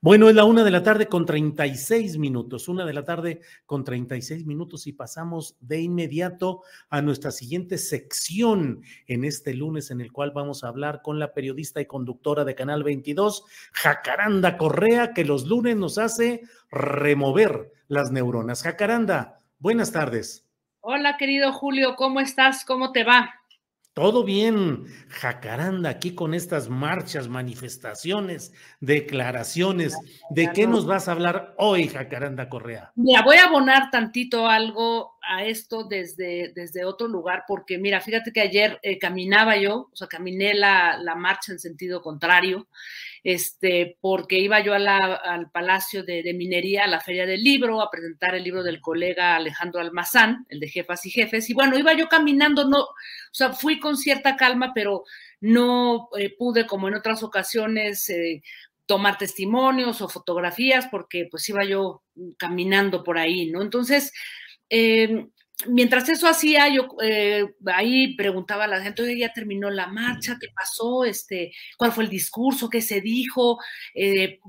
Bueno, es la una de la tarde con 36 minutos, una de la tarde con 36 minutos y pasamos de inmediato a nuestra siguiente sección en este lunes en el cual vamos a hablar con la periodista y conductora de Canal 22, Jacaranda Correa, que los lunes nos hace remover las neuronas. Jacaranda, buenas tardes. Hola, querido Julio, ¿cómo estás? ¿Cómo te va? Todo bien, Jacaranda, aquí con estas marchas, manifestaciones, declaraciones. ¿De qué nos vas a hablar hoy, Jacaranda Correa? Mira, voy a abonar tantito algo a esto desde, desde otro lugar, porque mira, fíjate que ayer eh, caminaba yo, o sea, caminé la, la marcha en sentido contrario este, porque iba yo al Palacio de, Minería, a la Feria del Libro, a presentar el libro del colega Alejandro Almazán, el de Jefas y Jefes, y bueno, iba yo caminando, no, o sea, fui con cierta calma, pero no eh, pude, como en otras ocasiones, eh, tomar testimonios o fotografías, porque pues iba yo caminando por ahí, ¿no? Entonces, eh, mientras eso hacía, yo eh, ahí preguntaba a la gente, oye, ya terminó la marcha, ¿qué pasó? Este, ¿Cuál fue el discurso? ¿Qué se dijo?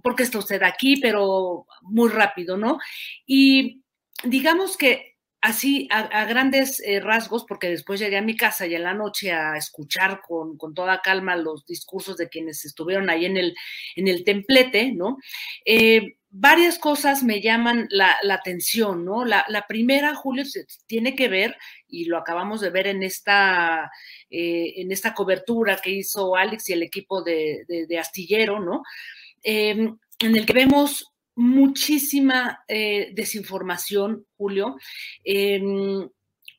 ¿Por qué está usted aquí? Pero muy rápido, ¿no? Y digamos que así, a, grandes eh, rasgos, porque después llegué a mi casa y en la noche a escuchar con, con, toda calma los discursos de quienes estuvieron ahí en el, en el templete, ¿no? varias cosas me llaman la, atención, ¿no? La, primera, Julio, tiene que ver, y lo acabamos de ver en esta, eh, en esta cobertura que hizo Alex y el equipo de, Astillero, ¿no? Em, en el que vemos muchísima eh, desinformación, Julio. Em,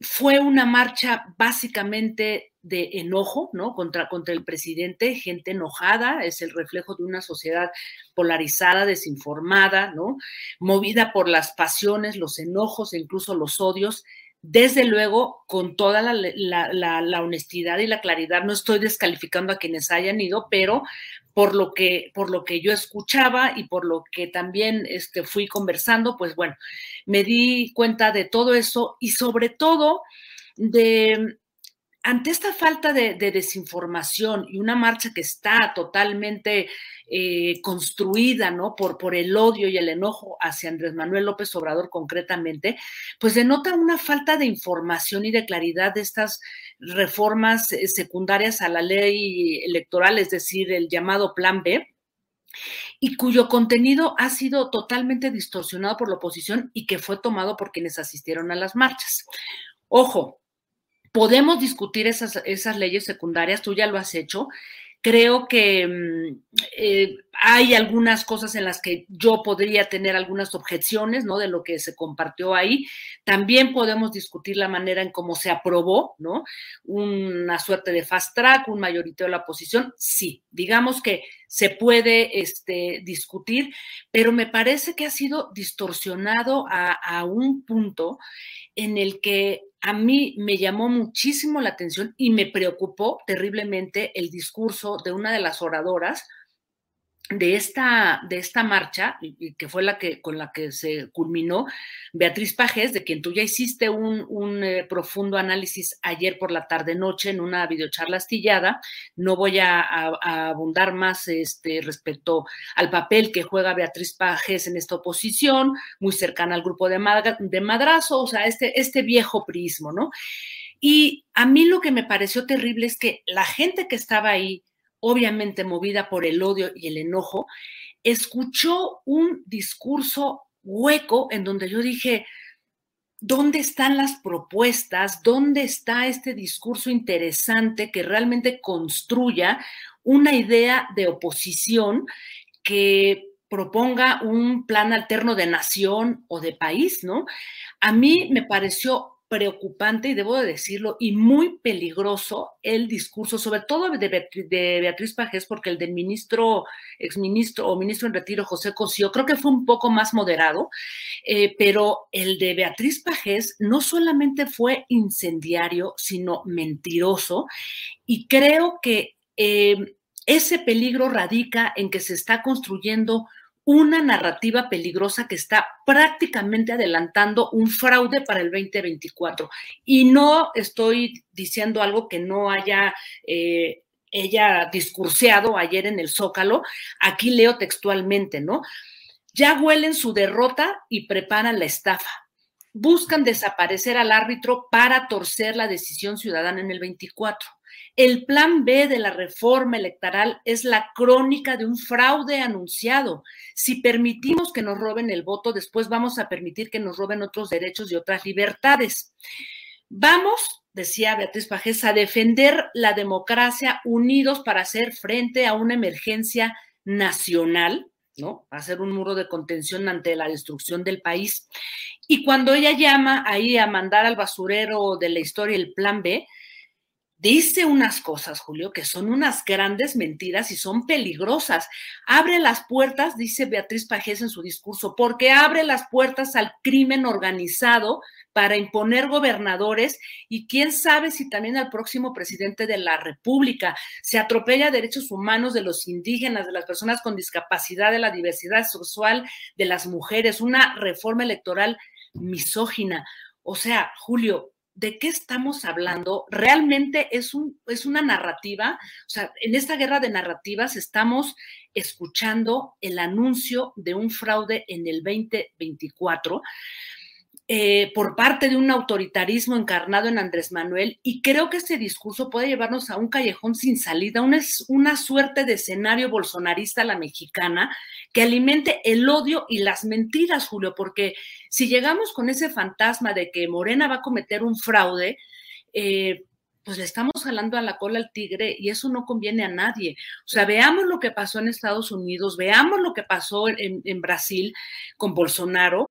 fue una marcha básicamente de enojo, ¿no? Contra, contra el presidente, gente enojada, es el reflejo de una sociedad polarizada, desinformada, ¿no? Movida por las pasiones, los enojos e incluso los odios desde luego, con toda la, honestidad y la claridad, no estoy descalificando a quienes hayan ido, pero por lo que, por lo que yo escuchaba y por lo que también este, fui conversando, pues bueno, me di cuenta de todo eso y sobre todo de ante esta falta de, desinformación y una marcha que está totalmente eh, construida, ¿no? Por, por el odio y el enojo hacia Andrés Manuel López Obrador concretamente, pues denota una falta de información y de claridad de estas reformas eh, secundarias a la ley electoral, es decir, el llamado Plan B, y cuyo contenido ha sido totalmente distorsionado por la oposición y que fue tomado por quienes asistieron a las marchas. Ojo, podemos discutir esas, esas leyes secundarias, tú ya lo has hecho. Creo que mm, eh, hay algunas cosas en las que yo podría tener algunas objeciones, ¿no? De lo que se compartió ahí. También podemos discutir la manera en cómo se aprobó, ¿no? Una suerte de fast track, un mayorito de la oposición. Sí, digamos que se puede este, discutir, pero me parece que ha sido distorsionado a, a un punto en el que a mí me llamó muchísimo la atención y me preocupó terriblemente el discurso de una de las oradoras de esta, de esta marcha, que fue la que, con la que se culminó, Beatriz Pajes, de quien tú ya hiciste un, un eh, profundo análisis ayer por la tarde-noche en una videocharla astillada. No voy a, abundar más este, respecto al papel que juega Beatriz Pajes en esta oposición, muy cercana al grupo de, de Madrazo, o sea, este, este viejo prismo, ¿no? Y a mí lo que me pareció terrible es que la gente que estaba ahí, obviamente movida por el odio y el enojo, escuchó un discurso hueco en donde yo dije, ¿dónde están las propuestas? ¿Dónde está este discurso interesante que realmente construya una idea de oposición que proponga un plan alterno de nación o de país, ¿no? A mí me pareció preocupante, y debo de decirlo, y muy peligroso el discurso, sobre todo de, Beatriz Pajés, porque el del ministro, exministro o ministro en retiro, José Cosío, creo que fue un poco más moderado, eh, pero el de Beatriz Pajés no solamente fue incendiario, sino mentiroso, y creo que eh, ese peligro radica en que se está construyendo una narrativa peligrosa que está prácticamente adelantando un fraude para el 2024. Y no estoy diciendo algo que no haya... Eh, ella discurseado ayer en el Zócalo, aquí leo textualmente, ¿no? Ya huelen su derrota y preparan la estafa. Buscan desaparecer al árbitro para torcer la decisión ciudadana en el 24. El plan B de la reforma electoral es la crónica de un fraude anunciado. Si permitimos que nos roben el voto, después vamos a permitir que nos roben otros derechos y otras libertades. Vamos, decía Beatriz Pajés, a defender la democracia unidos para hacer frente a una emergencia nacional, ¿no? Hacer un muro de contención ante la destrucción del país. Y cuando ella llama ahí a mandar al basurero de la historia el plan B, dice unas cosas, Julio, que son unas grandes mentiras y son peligrosas. Abre las puertas, dice Beatriz Pajés en su discurso, porque abre las puertas al crimen organizado para imponer gobernadores y quién sabe si también al próximo presidente de la República. Se atropella derechos humanos de los indígenas, de las personas con discapacidad, de la diversidad sexual, de las mujeres, una reforma electoral misógina. O sea, Julio, ¿de qué estamos hablando? Realmente es, un, es una narrativa, o sea, en esta guerra de narrativas estamos escuchando el anuncio de un fraude en el 2024 eh, por parte de un autoritarismo encarnado en Andrés Manuel y creo que este discurso puede llevarnos a un callejón sin salida, una, una suerte de escenario bolsonarista a la mexicana que alimente el odio y las mentiras, Julio, porque si llegamos con ese fantasma de que Morena va a cometer un fraude, eh, pues le estamos jalando a la cola al tigre y eso no conviene a nadie. O sea, veamos lo que pasó en Estados Unidos, veamos lo que pasó en, en Brasil con Bolsonaro.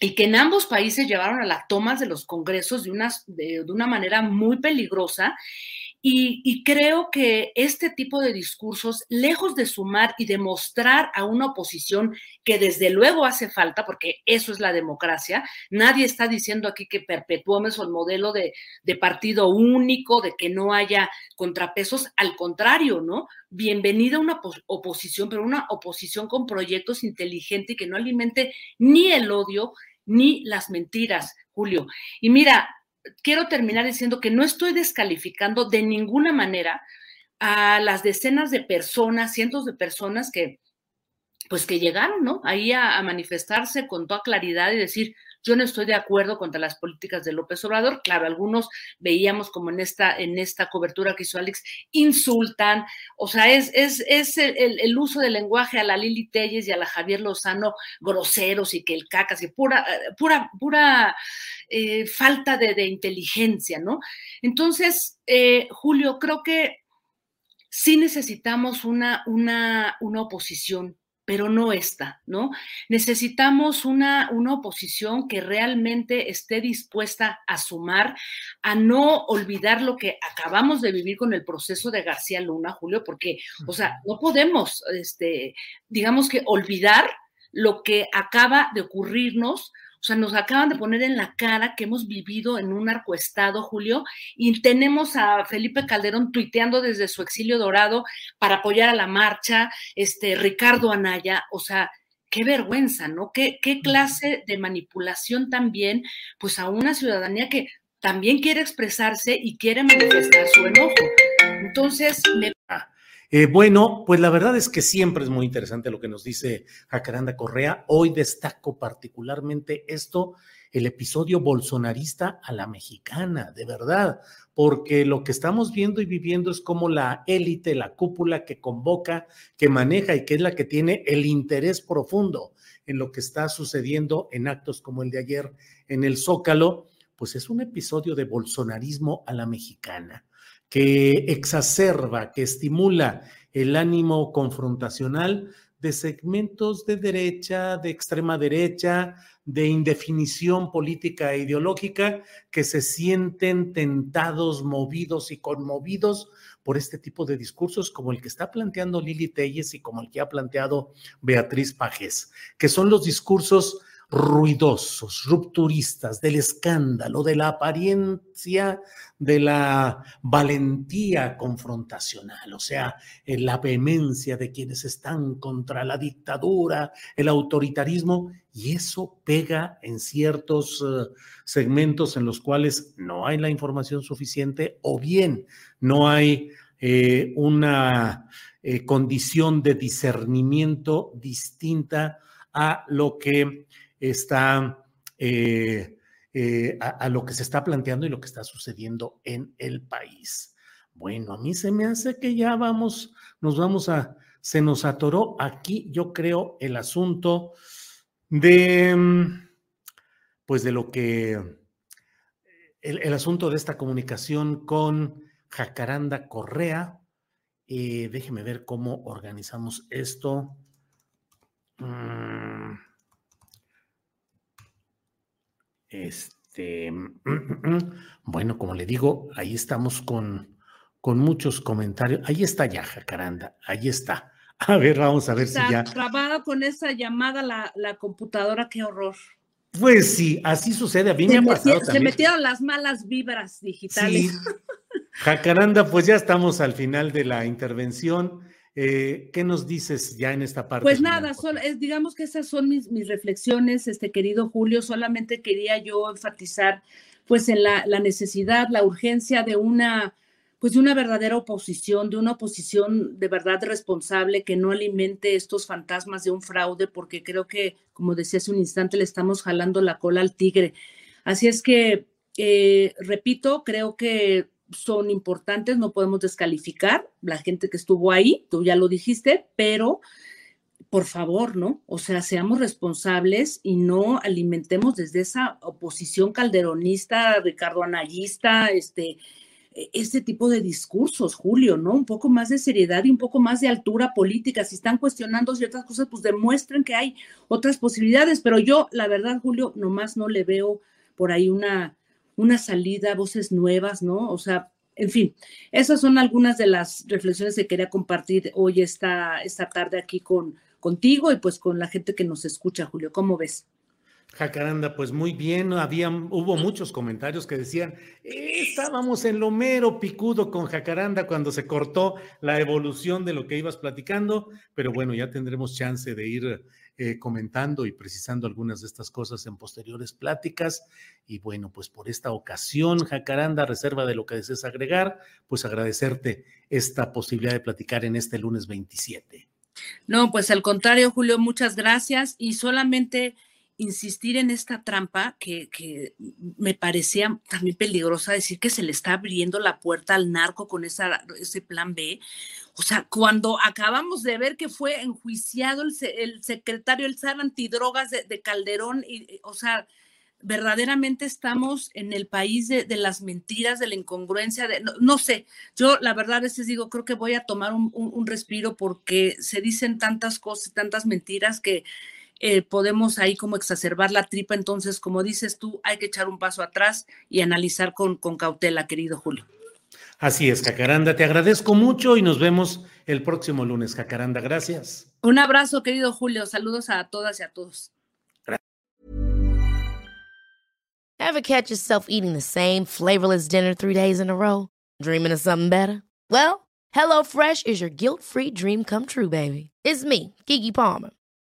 Y que en ambos países llevaron a las tomas de los congresos de una, de, una manera muy peligrosa. Y, creo que este tipo de discursos, lejos de sumar y demostrar a una oposición que desde luego hace falta, porque eso es la democracia, nadie está diciendo aquí que perpetuemos el modelo de, de partido único, de que no haya contrapesos, al contrario, ¿no? Bienvenida una oposición, pero una oposición con proyectos inteligentes y que no alimente ni el odio, ni las mentiras, Julio. Y mira, quiero terminar diciendo que no estoy descalificando de ninguna manera a las decenas de personas, cientos de personas que, pues que llegaron, ¿no? Ahí a, a manifestarse con toda claridad y decir, yo no estoy de acuerdo contra las políticas de López Obrador. Claro, algunos veíamos como en esta, en esta cobertura que hizo Alex, insultan, o sea, es, es, es el, el, uso del lenguaje a la Lili Telles y a la Javier Lozano groseros y que el cacas y pura, pura, pura eh, falta de, de, inteligencia, ¿no? Entonces, eh, Julio, creo que sí necesitamos una, una, una oposición pero no esta, ¿no? Necesitamos una, una oposición que realmente esté dispuesta a sumar, a no olvidar lo que acabamos de vivir con el proceso de García Luna, Julio, porque, o sea, no podemos, este, digamos que olvidar lo que acaba de ocurrirnos o sea, nos acaban de poner en la cara que hemos vivido en un arcoestado, Julio, y tenemos a Felipe Calderón tuiteando desde su exilio dorado para apoyar a la marcha, este Ricardo Anaya, o sea, qué vergüenza, ¿no? Qué, qué clase de manipulación también, pues a una ciudadanía que también quiere expresarse y quiere manifestar su enojo. Entonces, me... Eh, bueno, pues la verdad es que siempre es muy interesante lo que nos dice Jacaranda Correa. Hoy destaco particularmente esto, el episodio bolsonarista a la mexicana, de verdad, porque lo que estamos viendo y viviendo es como la élite, la cúpula que convoca, que maneja y que es la que tiene el interés profundo en lo que está sucediendo en actos como el de ayer en el Zócalo, pues es un episodio de bolsonarismo a la mexicana que exacerba, que estimula el ánimo confrontacional de segmentos de derecha, de extrema derecha, de indefinición política e ideológica, que se sienten tentados, movidos y conmovidos por este tipo de discursos como el que está planteando Lili Telles y como el que ha planteado Beatriz Pajes, que son los discursos ruidosos, rupturistas, del escándalo, de la apariencia, de la valentía confrontacional, o sea, la vehemencia de quienes están contra la dictadura, el autoritarismo, y eso pega en ciertos uh, segmentos en los cuales no hay la información suficiente o bien no hay eh, una eh, condición de discernimiento distinta a lo que está eh, eh, a, lo que se está planteando y lo que está sucediendo en el país. Bueno, a mí se me hace que ya vamos, nos vamos a, se nos atoró aquí, yo creo, el asunto de, pues de lo que, el, el asunto de esta comunicación con Jacaranda Correa. Eh, déjeme ver cómo organizamos esto. Mm. Este, bueno, como le digo, ahí estamos con, con muchos comentarios. Ahí está ya, Jacaranda, ahí está. A ver, vamos a ver está si ya. trabada con esa llamada la, la, computadora, qué horror. Pues sí, así sucede. A mí me ha pasado se también. metieron las malas vibras digitales. Sí. Jacaranda, pues ya estamos al final de la intervención. Eh, ¿Qué nos dices ya en esta parte? Pues nada, es, digamos que esas son mis, mis, reflexiones, este querido Julio. Solamente quería yo enfatizar, pues, en la, la, necesidad, la urgencia de una, pues, de una verdadera oposición, de una oposición de verdad responsable que no alimente estos fantasmas de un fraude, porque creo que, como decía hace un instante, le estamos jalando la cola al tigre. Así es que, eh, repito, creo que son importantes, no podemos descalificar la gente que estuvo ahí, tú ya lo dijiste, pero por favor, ¿no? O sea, seamos responsables y no alimentemos desde esa oposición calderonista, Ricardo Anayista, este, este tipo de discursos, Julio, ¿no? Un poco más de seriedad y un poco más de altura política. Si están cuestionando ciertas cosas, pues demuestren que hay otras posibilidades, pero yo, la verdad, Julio, nomás no le veo por ahí una, una salida, voces nuevas, ¿no? O sea, en fin, esas son algunas de las reflexiones que quería compartir hoy esta, esta tarde aquí con, contigo y pues con la gente que nos escucha, Julio. ¿Cómo ves? Jacaranda, pues muy bien, había, hubo muchos comentarios que decían, estábamos en lo mero picudo con Jacaranda cuando se cortó la evolución de lo que ibas platicando, pero bueno, ya tendremos chance de ir eh, comentando y precisando algunas de estas cosas en posteriores pláticas. Y bueno, pues por esta ocasión, Jacaranda, reserva de lo que desees agregar, pues agradecerte esta posibilidad de platicar en este lunes 27. No, pues al contrario, Julio, muchas gracias y solamente insistir en esta trampa que, me parecía también peligrosa decir que se le está abriendo la puerta al narco con esa, ese plan B. O sea, cuando acabamos de ver que fue enjuiciado el, el secretario, el SAR antidrogas de, de Calderón, y, o sea, verdaderamente estamos en el país de, las mentiras, de la incongruencia, de, no, sé, yo la verdad a veces digo, creo que voy a tomar un, un respiro porque se dicen tantas cosas, tantas mentiras que eh, podemos ahí como exacerbar la tripa. Entonces, como dices tú, hay que echar un paso atrás y analizar con, con cautela, querido Julio. Así es, Jacaranda, te agradezco mucho y nos vemos el próximo lunes, Jacaranda. Gracias. Un abrazo, querido Julio. Saludos a todas y a todos. Ever catch yourself eating the same flavorless dinner three days in a row? Dreaming of something better? Well, HelloFresh is your guilt-free dream come true, baby. It's me, Kiki Palmer.